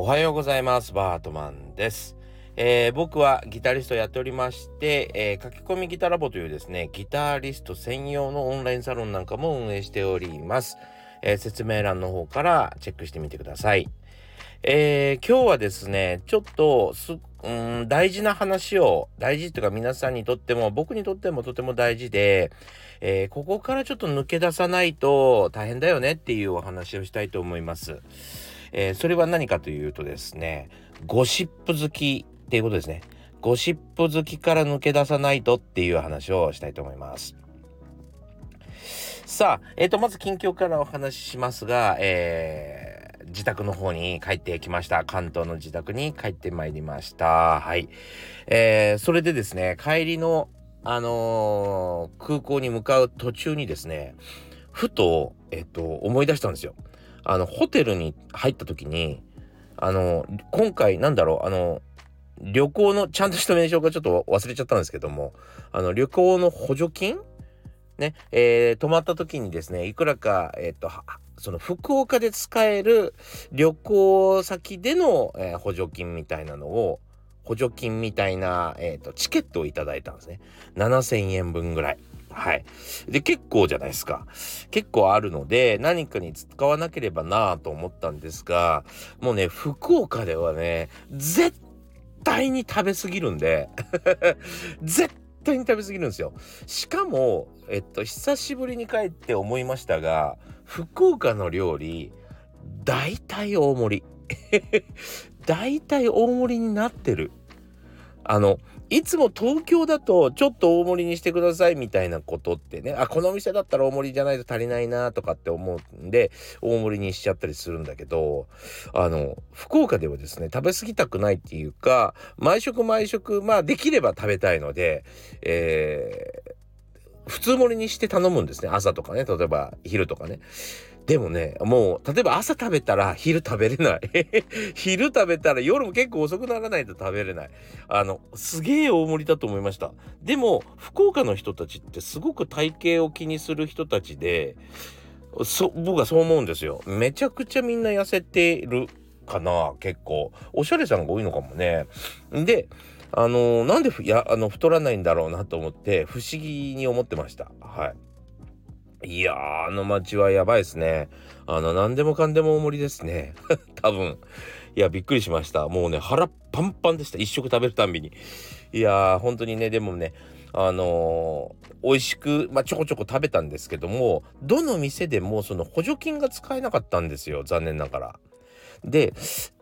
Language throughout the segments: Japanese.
おはようございます。バートマンです、えー僕はギタリストやっておりまして、えー書き込みギタラボというですねギタリスト専用のオンラインサロンなんかも運営しております、えー説明欄の方からチェックしてみてください。えー今日はですねちょっとすうん大事な話を大事っていうか皆さんにとっても僕にとってもとても大事で、えーここからちょっと抜け出さないと大変だよねっていうお話をしたいと思います。えーそれは何かというとですねゴシップ好きっていうことですね。ゴシップ好きから抜け出さないとっていう話をしたいと思います。さあ、えっ、と、まず近況からお話ししますが、えー自宅の方に帰ってきました。関東の自宅に帰ってまいりました。はい。えーそれでですね、帰りの、あのー空港に向かう途中にですね、ふと、えっ、と、思い出したんですよ。あの、ホテルに入った時に、あの、今回、なんだろう、あの、旅行のちゃんとした名称がちょっと忘れちゃったんですけども、あの、旅行の補助金？ね、えー泊まった時にですね、いくらか、えっ、と、その福岡で使える旅行先での、えー補助金みたいなのを、補助金みたいな、えっ、と、チケットをいただいたんですね。7000円分ぐらい。はい。で、結構じゃないですか。結構あるので、何かに使わなければなぁと思ったんですが、もうね、福岡ではね、絶対に食べ過ぎるんで、絶対に食べ過ぎるんですよ。しかも、えっと、久しぶりに帰って思いましたが、福岡の料理、大体大盛り。大体大盛りになってる。あの、いつも東京だとちょっと大盛りにしてくださいみたいなことってね、あ、この店だったら大盛りじゃないと足りないなとかって思うんで、大盛りにしちゃったりするんだけど、あの、福岡ではですね、食べ過ぎたくないっていうか、毎食毎食、まあできれば食べたいので、えー普通盛りにして頼むんですね。朝とかね。例えば昼とかね。でもね、もう、例えば朝食べたら昼食べれない。昼食べたら夜も結構遅くならないと食べれない。あの、すげえ大盛りだと思いました。でも、福岡の人たちってすごく体型を気にする人たちで、僕はそう思うんですよ。めちゃくちゃみんな痩せてるかな、結構。おしゃれさんが多いのかもね。で、あのなんでふやあの太らないんだろうなと思って不思議に思ってました。はい。いやー、あの街はやばいですね。あの、何でもかんでも大盛りですね。多分。いや、びっくりしました。もうね、腹パンパンでした。一食食べるたんびに。いやー、本当にね、でもね、あのー美味しく、まあ、ちょこちょこ食べたんですけども、どの店でもその補助金が使えなかったんですよ。残念ながら。で、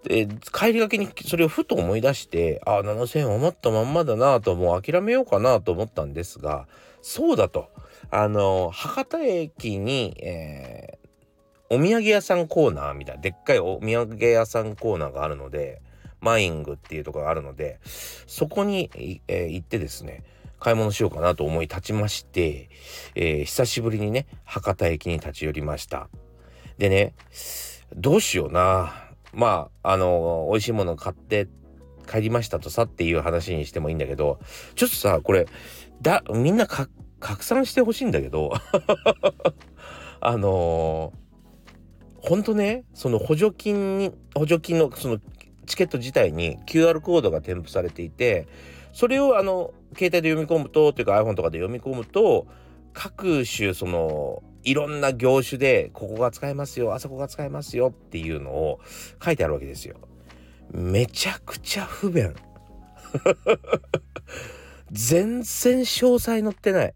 え帰りがけにそれをふと思い出して、あ、7000円余ったまんまだなと、もう諦めようかなと思ったんですが、そうだと。あの、博多駅に、えーお土産屋さんコーナーみたいな、でっかいお土産屋さんコーナーがあるので、マイングっていうとこがあるので、そこに、えー行ってですね、買い物しようかなと思い立ちまして、えー久しぶりにね、博多駅に立ち寄りました。でね、どうしような。まあ、あの、美味しいもの買って帰りましたとさっていう話にしてもいいんだけど、ちょっとさ、これ、だ、みんなか拡散してほしいんだけど、あのほんとね、その補助金に、補助金のそのチケット自体に QR コードが添付されていて、それをあの、携帯で読み込むと、というか iPhone とかで読み込むと、各種その、いろんな業種で、ここが使えますよ、あそこが使えますよっていうのを書いてあるわけですよ。めちゃくちゃ不便。全然詳細載ってない。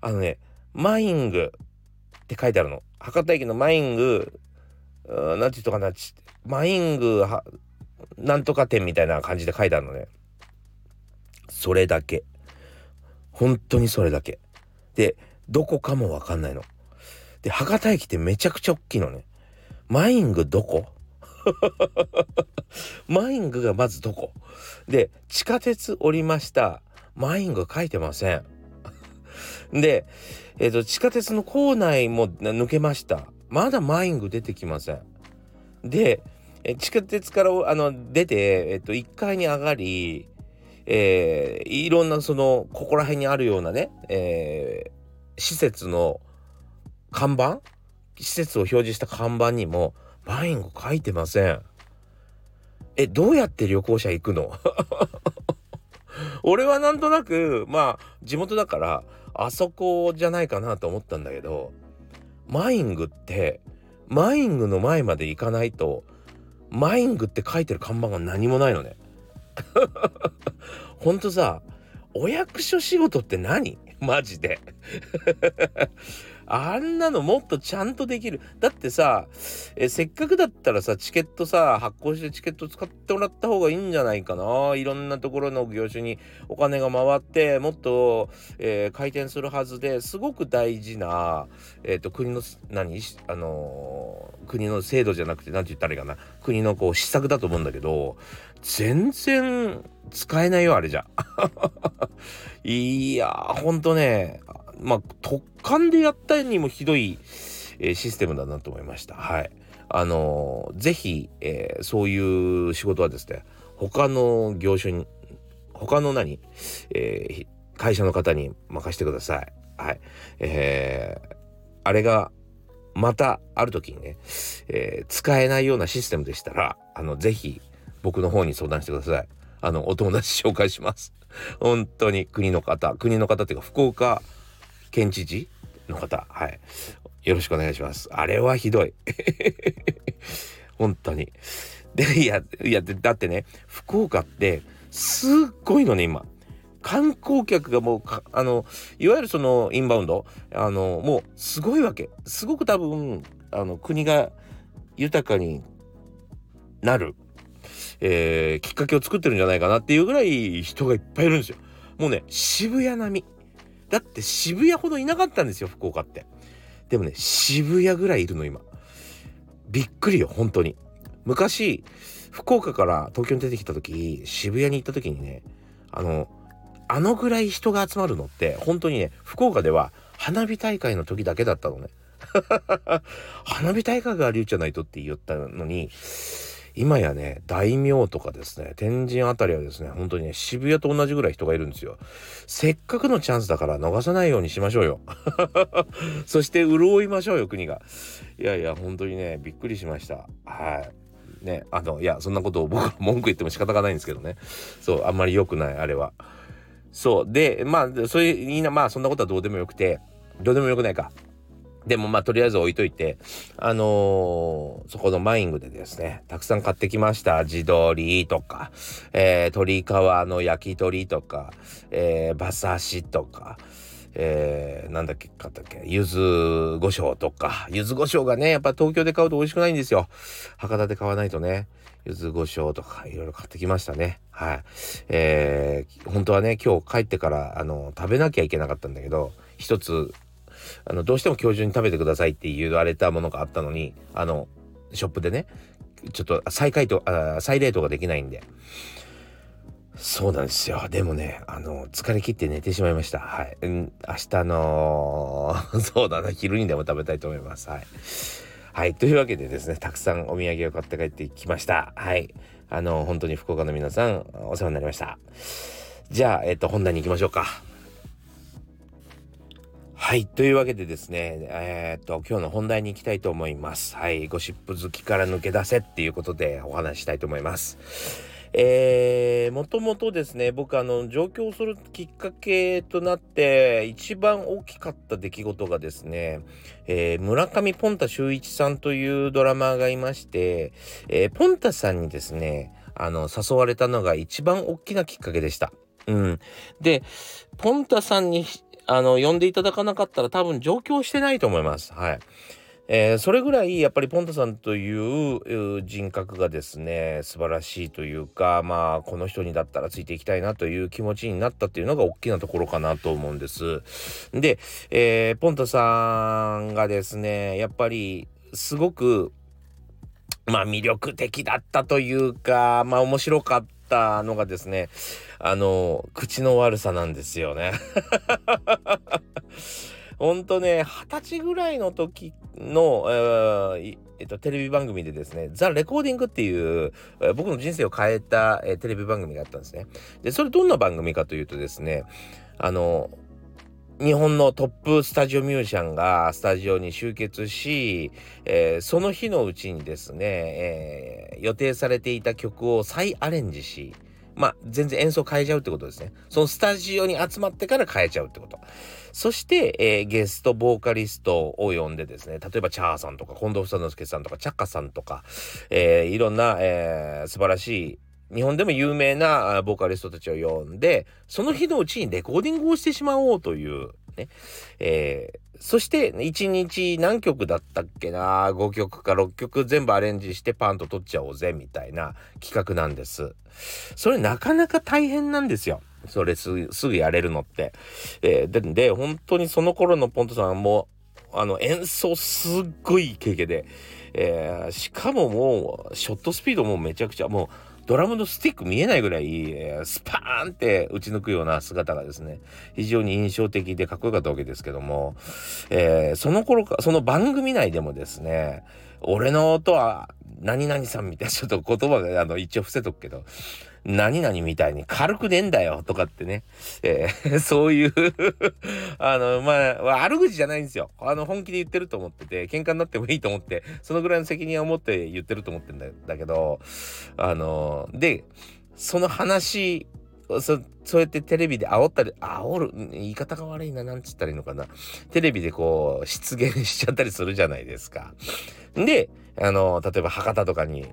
あのね、マイングって書いてあるの。博多駅のマイング、うんなんていうのかな、マイングは、なんとか店みたいな感じで書いてあるのね。それだけ。本当にそれだけ。で、どこかもわかんないの。で、博多駅ってめちゃくちゃ大きいのね。マイングどこ？マイングがまずどこ？で、地下鉄降りました。マイング書いてません。で、えっ、と、地下鉄の構内も抜けました。まだマイング出てきません。で、え地下鉄からあの出て、えっ、と、1階に上がり、えーいろんなその、ここら辺にあるようなね、え施設の看板？施設を表示した看板にも、マイング書いてません。え、どうやって旅行者行くの？俺はなんとなく、まあ、地元だから、あそこじゃないかなと思ったんだけど、マイングって、マイングの前まで行かないと、マイングって書いてる看板が何もないのね。ほんとさ、お役所仕事って何？マジであんなのもっとちゃんとできる。だってさ、えせっかくだったらさ、チケットさ、発行してチケット使ってもらった方がいいんじゃないかな。いろんなところの業種にお金が回って、もっと、えー、回転するはずですごく大事な、えっ、ー、と、国の、何？あのー、国の制度じゃなくて、何て言ったらいいかな。国のこう、施策だと思うんだけど、全然使えないよ、あれじゃ。いやー、ほんとね、まあ、特艦でやったにもひどい、えー、システムだなと思いました。はい。あのー、ぜひ、えー、そういう仕事はですね、他の業種に、他の何、え、会社の方に任せてください。はい。えー、あれが、またある時にね、え、使えないようなシステムでしたら、あの、ぜひ僕の方に相談してください。あの、お友達紹介します。本当に国の方、国の方っていうか福岡県知事の方、はい。よろしくお願いします。あれはひどい。本当に。で、いや、いや、だってね、福岡ってすっごいのね、今。観光客がもうあのいわゆるそのインバウンドあのもうすごいわけすごく多分あの国が豊かになるえー、きっかけを作ってるんじゃないかなっていうぐらい人がいっぱいいるんですよ。もうね、渋谷並み。だって渋谷ほどいなかったんですよ、福岡って。でもね、渋谷ぐらいいるの、今。びっくりよ、本当に。昔、福岡から東京に出てきた時、渋谷に行った時にね、あの、あのぐらい人が集まるのって、本当にね、福岡では花火大会の時だけだったのね。花火大会がありうじゃないとって言ったのに、今やね、大名とかですね、天神あたりはですね、本当にね、渋谷と同じぐらい人がいるんですよ。せっかくのチャンスだから逃さないようにしましょうよ。そして潤いましょうよ、国が。いやいや、本当にね、びっくりしました。はい。ね、あの、いや、そんなことを僕は文句言っても仕方がないんですけどね。そう、あんまり良くない、あれは。そう。で、まあ、そういう、みんな、まあ、そんなことはどうでもよくて、どうでもよくないか。でもまあとりあえず置いといて、あのー、そこのマイングでですね、たくさん買ってきました。地鶏とか、えー、鶏皮の焼き鳥とか、えー、馬刺しとか、えー、なんだっけ、買ったっけ、柚子胡椒とか、柚子胡椒がね、やっぱ東京で買うと美味しくないんですよ。博多で買わないとね。柚子胡椒とかいろいろ買ってきましたね。はい。えー、本当はね、今日帰ってから、あの、食べなきゃいけなかったんだけど、一つあの、どうしても今日中に食べてくださいって言われたものがあったのに、あの、ショップでね、ちょっと再解凍、あ再冷凍ができないんで。そうなんですよ。でもね、あの、疲れ切って寝てしまいました。はい。うん、明日の、そうだな、昼にでも食べたいと思います。はい。はい。というわけでですね、たくさんお土産を買って帰ってきました。はい。あの、本当に福岡の皆さん、お世話になりました。じゃあ、えっと、本題に行きましょうか。はい。というわけでですね、えー、っと、今日の本題に行きたいと思います。はい。ゴシップ好きから抜け出せっていうことでお話したいと思います。えー、もともとですね、僕あの、上京するきっかけとなって、一番大きかった出来事がですね、えー、村上ポンタ秀一さんというドラマーがいまして、えー、ポンタさんにですね、あの、誘われたのが一番大きなきっかけでした。うん。で、ポンタさんにあの、呼んでいただかなかったら多分上京してないと思います。はい。えー、それぐらいやっぱりポンタさんという人格がですね素晴らしいというかまあこの人にだったらついていきたいなという気持ちになったっていうのが大きなところかなと思うんです。で、えー、ポンタさんがですねやっぱりすごくまあ魅力的だったというかまあ面白かったたのがですねあの、口の悪さなんですよね。ほんとね、二十歳ぐらいの時の、えーえっと、テレビ番組でですね、ザ・レコーディングっていう、えー、僕の人生を変えた、えー、テレビ番組があったんですね。で、それどんな番組かというとですね、あの、日本のトップスタジオミュージシャンがスタジオに集結し、えー、その日のうちにですね、えー、予定されていた曲を再アレンジし、まあ、全然演奏変えちゃうってことですね。そのスタジオに集まってから変えちゃうってこと。そして、えー、ゲストボーカリストを呼んでですね、例えばチャーさんとか、近藤房之助さんとか、チャッカさんとか、えー、いろんな、えー、素晴らしい日本でも有名なボーカリストたちを呼んで、その日のうちにレコーディングをしてしまおうという、ね。えー、そして、1日何曲だったっけな ?5 曲か6曲全部アレンジしてパンと取っちゃおうぜ、みたいな企画なんです。それなかなか大変なんですよ。それすぐ、すぐやれるのって。えー、で、で、本当にその頃のポントさんも、あの、演奏すっごいイケイケで、えー、しかももう、ショットスピードもめちゃくちゃ、もう、ドラムのスティック見えないぐらい、スパーンって打ち抜くような姿がですね、非常に印象的でかっこよかったわけですけども、えー、その頃か、その番組内でもですね、俺の音は何々さんみたいなちょっと言葉であの一応伏せとくけど、何々みたいに軽くねえんだよとかってね、えー、そういう あの、まあ、悪口じゃないんですよ。あの、本気で言ってると思ってて、喧嘩になってもいいと思って、そのぐらいの責任を持って言ってると思ってんだけど、あの、で、その話、そそうやってテレビで煽ったり、煽る、言い方が悪いな、なんつったらいいのかな。テレビでこう、出現しちゃったりするじゃないですか。で、あの、例えば博多とかに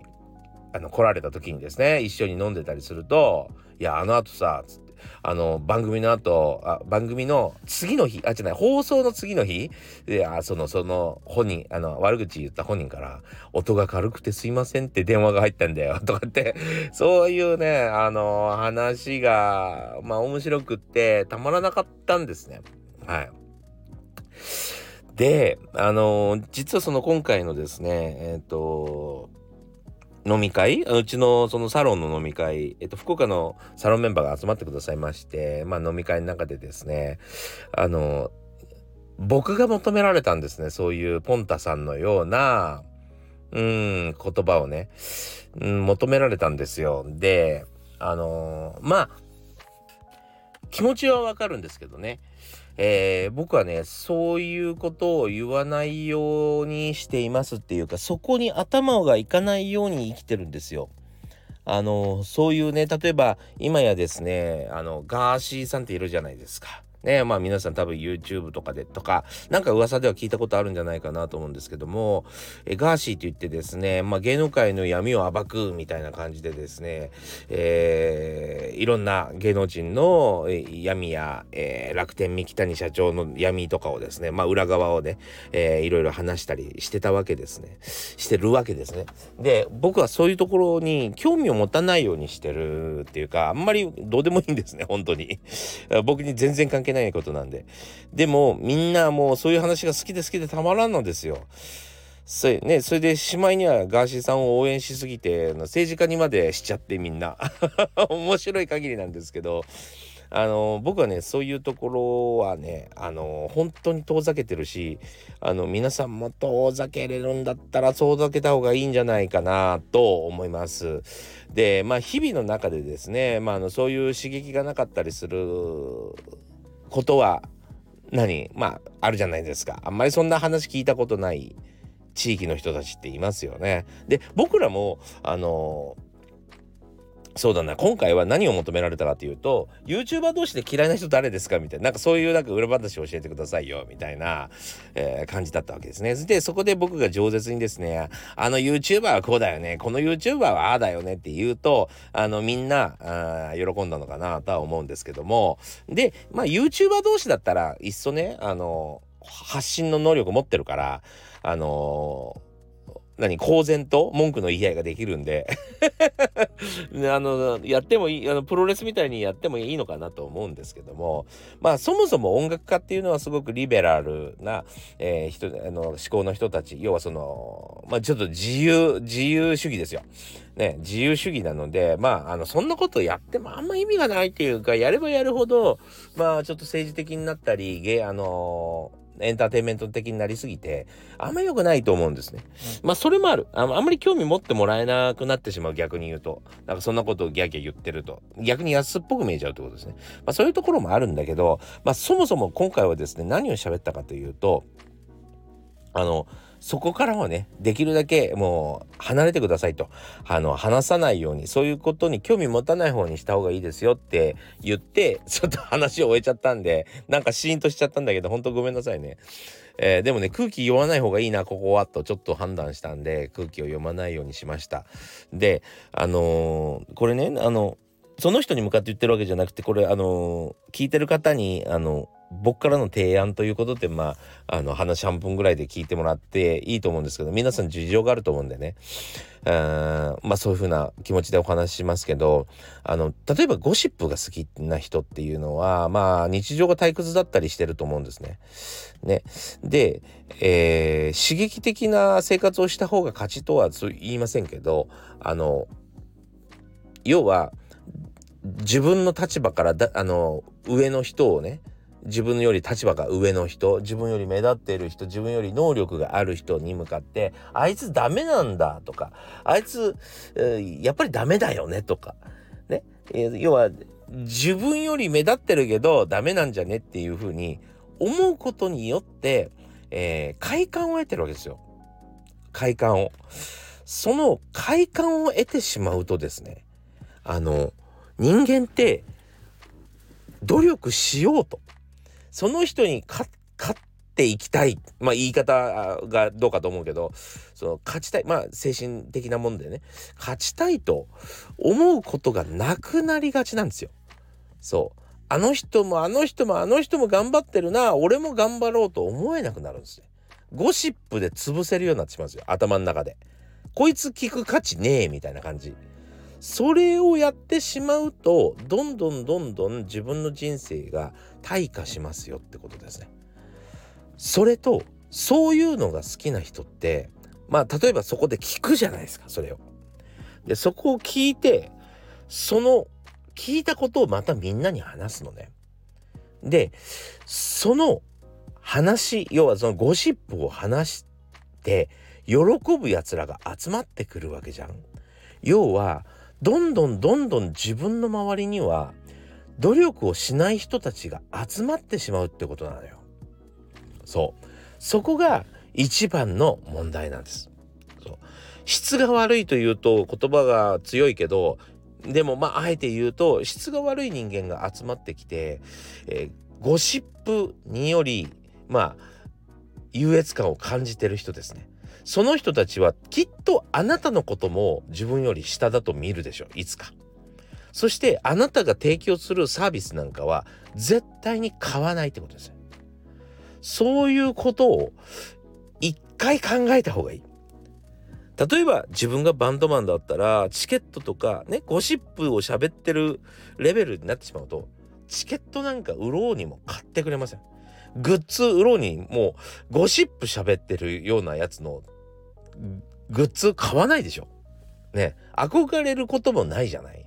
あの来られた時にですね一緒に飲んでたりすると「いやあのあとさ」つってあの番組の後あ番組の次の日あ違う放送の次の日であそのその本人あの悪口言った本人から「音が軽くてすいません」って電話が入ったんだよ とかってそういうねあの話がまあ面白くってたまらなかったんですねはい。で、あの実はその今回のですね、えっ、ー、と、飲み会？うちのそのサロンの飲み会、えっと、福岡のサロンメンバーが集まってくださいまして、まあ飲み会の中でですね、あの、僕が求められたんですね。そういうポンタさんのような、うん、言葉をね、うん、求められたんですよ。で、あのまあ、気持ちはわかるんですけどね。えー、僕はね、そういうことを言わないようにしていますっていうか、そこに頭がいかないように生きてるんですよ。あの、そういうね、例えば今やですね、あの、ガーシーさんっているじゃないですか。ね、まあ皆さん多分 YouTube とかでとか、なんか噂では聞いたことあるんじゃないかなと思うんですけども、えガーシーって言ってですね、まあ芸能界の闇を暴くみたいな感じでですね、えー、いろんな芸能人の闇や、えー、楽天三木谷社長の闇とかをですね、まあ裏側をね、えー、いろいろ話したりしてたわけですね。してるわけですね。で、僕はそういうところに興味を持たないようにしてるっていうか、あんまりどうでもいいんですね、本当に。僕に全然関係ないことなんで。でも、みんなもうそういう話が好きで好きでたまらんのですよ。それね、それでしまいにはガーシーさんを応援しすぎて、政治家にまでしちゃってみんな。面白い限りなんですけど、あの僕はねそういうところはねあの本当に遠ざけてるしあの皆さんも遠ざけれるんだったら遠ざけた方がいいんじゃないかなと思います。でまあ日々の中でですね、まあ、あのそういう刺激がなかったりすることは何？まああるじゃないですかあんまりそんな話聞いたことない地域の人たちっていますよね。で僕らもあのそうだな。今回は何を求められたかというと YouTuber 同士で嫌いな人誰ですかみたいな。なんかそういうなんか裏話を教えてくださいよみたいな、えー、感じだったわけですね。でそこで僕が饒舌にですねあの YouTuber はこうだよね。この YouTuber はああだよねって言うとあのみんなあ喜んだのかなとは思うんですけども。でまあ YouTuber 同士だったらいっそねあの発信の能力持ってるからあの何公然と文句の言い合いができるんで。あのやってもいいあのプロレスみたいにやってもいいのかなと思うんですけども。まあそもそも音楽家っていうのはすごくリベラルな、えー、人あの思考の人たち。要はそのまあちょっと自由自由主義ですよ。ね、自由主義なので、まあ、あの、そんなことやってもあんま意味がないっていうか、やればやるほど、まあ、ちょっと政治的になったり、ゲあのエンターテインメント的になりすぎてあんま良くないと思うんですね。まあそれもあるあ。あんまり興味持ってもらえなくなってしまう逆に言うと。なんかそんなことをギャギャ言ってると。逆に安っぽく見えちゃうってことですね。まあそういうところもあるんだけど、まあそもそも今回はですね、何を喋ったかというと、あの、そこからはね、できるだけもう離れてくださいと。あの、話さないように、そういうことに興味持たない方にした方がいいですよって言って、ちょっと話を終えちゃったんで、なんかシーンとしちゃったんだけど、ほんとごめんなさいね。えー、でもね、空気読まない方がいいな、ここは、とちょっと判断したんで、空気を読まないようにしました。で、あのー、これね、あの、その人に向かって言ってるわけじゃなくて、これ、あのー、聞いてる方に、あの、僕からの提案ということで、まあ、あの、話半分ぐらいで聞いてもらっていいと思うんですけど、皆さん事情があると思うんでね。あまあ、そういうふうな気持ちでお話ししますけど、あの、例えばゴシップが好きな人っていうのは、まあ、日常が退屈だったりしてると思うんですね。ね。で、えー、刺激的な生活をした方が勝ちとは言いませんけど、あの、要は、自分の立場からだ、あの、上の人をね、自分より立場が上の人自分より目立っている人自分より能力がある人に向かってあいつダメなんだとかあいつ、えー、やっぱりダメだよねとかね、え、要は自分より目立ってるけどダメなんじゃね？っていうふうに思うことによって、えー、快感を得てるわけですよ。快感を。その快感を得てしまうとですねあの人間って努力しようと。その人に勝っていきたい。まあ言い方がどうかと思うけど、その勝ちたい。まあ精神的なもんでね、勝ちたいと思うことがなくなりがちなんですよ。そう。あの人もあの人もあの人も頑張ってるな、俺も頑張ろうと思えなくなるんですね。ゴシップで潰せるようになってしまうんですよ。頭の中で。こいつ聞く価値ねえみたいな感じ。それをやってしまうとどんどんどんどん自分の人生が退化しますよってことですね。それとそういうのが好きな人ってまあ例えばそこで聞くじゃないですかそれを。でそこを聞いてその聞いたことをまたみんなに話すのね。でその話要はそのゴシップを話して喜ぶやつらが集まってくるわけじゃん。要はどんどんどんどん自分の周りには努力をしない人たちが集まってしまうってことなのよ。そう。そこが一番の問題なんです。そう質が悪いというと言葉が強いけどでもまああえて言うと質が悪い人間が集まってきて、えー、ゴシップによりまあ優越感を感じてる人ですね。その人たちはきっとあなたのことも自分より下だと見るでしょういつか。そしてあなたが提供するサービスなんかは絶対に買わないってことですそういうことを一回考えた方がいい。例えば自分がバンドマンだったらチケットとかねゴシップを喋ってるレベルになってしまうとチケットなんか売ろうにも買ってくれません。グッズ売ろうにもうゴシップ喋ってるようなやつのグッズ買わないでしょ。ね。憧れることもないじゃない。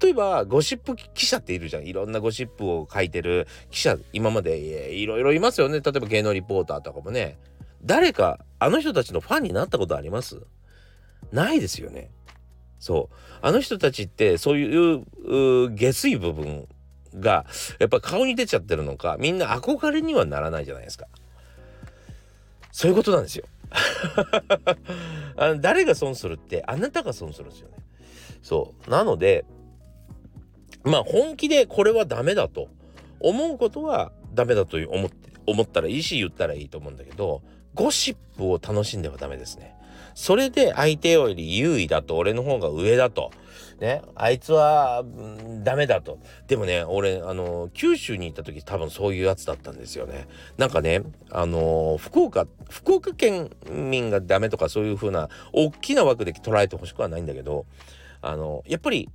例えば、ゴシップ記者っているじゃん。いろんなゴシップを書いてる記者、今までいろいろいますよね。例えば芸能リポーターとかもね。誰か、あの人たちのファンになったことあります？ないですよね。そう。あの人たちってそういう下水部分がやっぱ顔に出ちゃってるのか、みんな憧れにはならないじゃないですか。そういうことなんですよ。あの誰が損するってあなたが損するんですよね。そうなのでまあ本気でこれはダメだと。思うことはダメだと思って思ったらいいし言ったらいいと思うんだけどゴシップを楽しんではダメですね。それで相手より優位だと俺の方が上だと。ね。あいつは、うん、ダメだと。でもね俺あの九州に行った時多分そういうやつだったんですよね。なんかねあの福岡福岡県民がダメとかそういう風な大きな枠で捉えてほしくはないんだけどあのやっぱり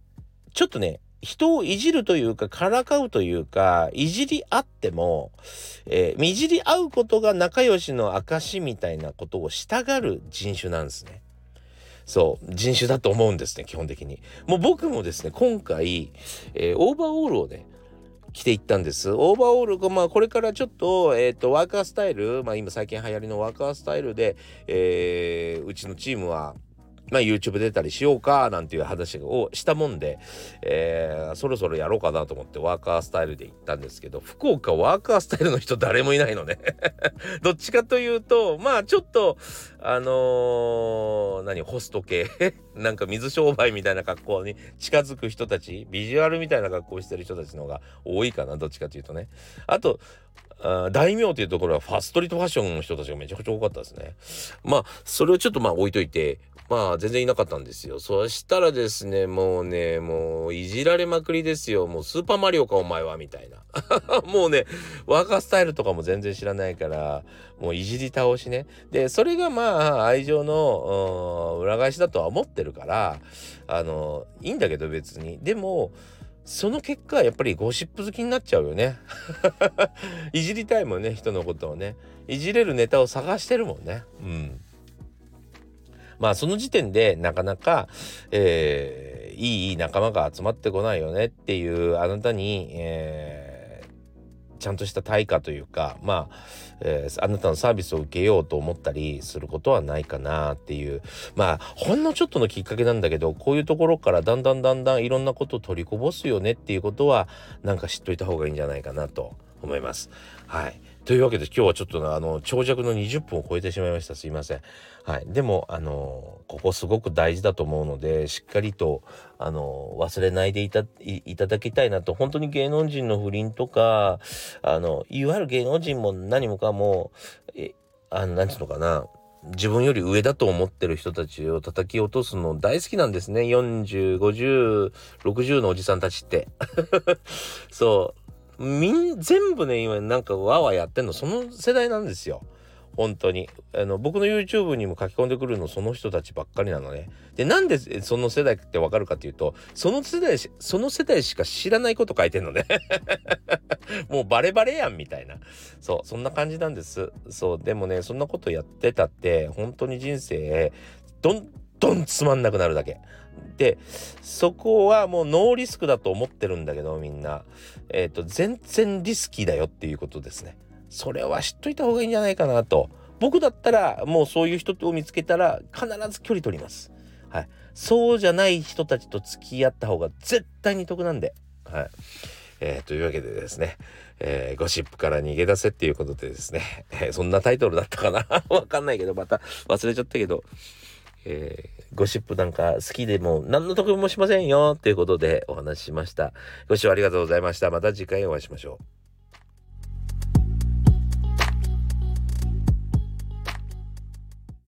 ちょっとね人をいじるというかからかうというかいじり合っても、えー、いじり合うことが仲良しの証みたいなことをしたがる人種なんですね。そう人種だと思うんですね基本的に。もう僕もですね今回、えー、オーバーオールをね着ていったんです。オーバーオールが、まあ、これからちょっと、えっ、ー、と、ワーカースタイル、まあ、今最近流行りのワーカースタイルで、えー、うちのチームは、まあ、YouTube 出たりしようかなんていう話をしたもんで、えー、そろそろやろうかなと思ってワーカースタイルで行ったんですけど、福岡ワーカースタイルの人誰もいないのね どっちかというと、まあちょっと、あのー、何、ホスト系？なんか水商売みたいな格好に近づく人たち、ビジュアルみたいな格好してる人たちの方が多いかな、どっちかというとね。あと、大名というところはファストリートファッションの人たちがめちゃくちゃ多かったですね。まあ、それをちょっとまあ置いといて、まあ全然いなかったんですよ。そしたらですね、もうね、もういじられまくりですよ。もうスーパーマリオかお前は、みたいな。もうね、ワーカースタイルとかも全然知らないから、もういじり倒しね。で、それがまあ愛情の裏返しだとは思ってるから、あの、いいんだけど別に。でも、その結果やっぱりゴシップ好きになっちゃうよね。いじりたいもんね、人のことをね。いじれるネタを探してるもんね。うん。まあその時点でなかなか、えー、いい仲間が集まってこないよねっていうあなたに、えー、ちゃんとした対価というかまあ、えー、あなたのサービスを受けようと思ったりすることはないかなっていうまあほんのちょっとのきっかけなんだけどこういうところからだんだんだんだんいろんなことを取りこぼすよねっていうことはなんか知っといた方がいいんじゃないかなと思います。はい。というわけで今日はちょっとあの長尺の20分を超えてしまいましたすいません。はい、でもあのここすごく大事だと思うのでしっかりとあの忘れないでいたいただきたいなと。本当に芸能人の不倫とかあのいわゆる芸能人も何もかもえあのなんていうのかな。自分より上だと思ってる人たちを叩き落とすの大好きなんですね。40、50、60のおじさんたちって。そう。みん、全部ね、今なんかわわやってんの、その世代なんですよ。本当に。あの、僕の YouTube にも書き込んでくるのその人たちばっかりなのね。で、なんでその世代ってわかるかっていうと、その世代し、その世代しか知らないこと書いてんのね。もうバレバレやんみたいな。そう、そんな感じなんです。そう、でもね、そんなことやってたって、本当に人生、どんどんつまんなくなるだけ。でそこはもうノーリスクだと思ってるんだけどみんなえっ、ー、と全然リスキーだよっていうことですねそれは知っといた方がいいんじゃないかなと。僕だったらもうそういう人を見つけたら必ず距離取ります。はい。そうじゃない人たちと付き合った方が絶対に得なんで。はい。えー、というわけでですね、えー、ゴシップから逃げ出せっていうことでですね、えー、そんなタイトルだったかな？わかんないけど、また忘れちゃったけど、えー、ゴシップなんか好きでも何の得もしませんよっていうことでお話ししました。ご視聴ありがとうございました。また次回お会いしましょう。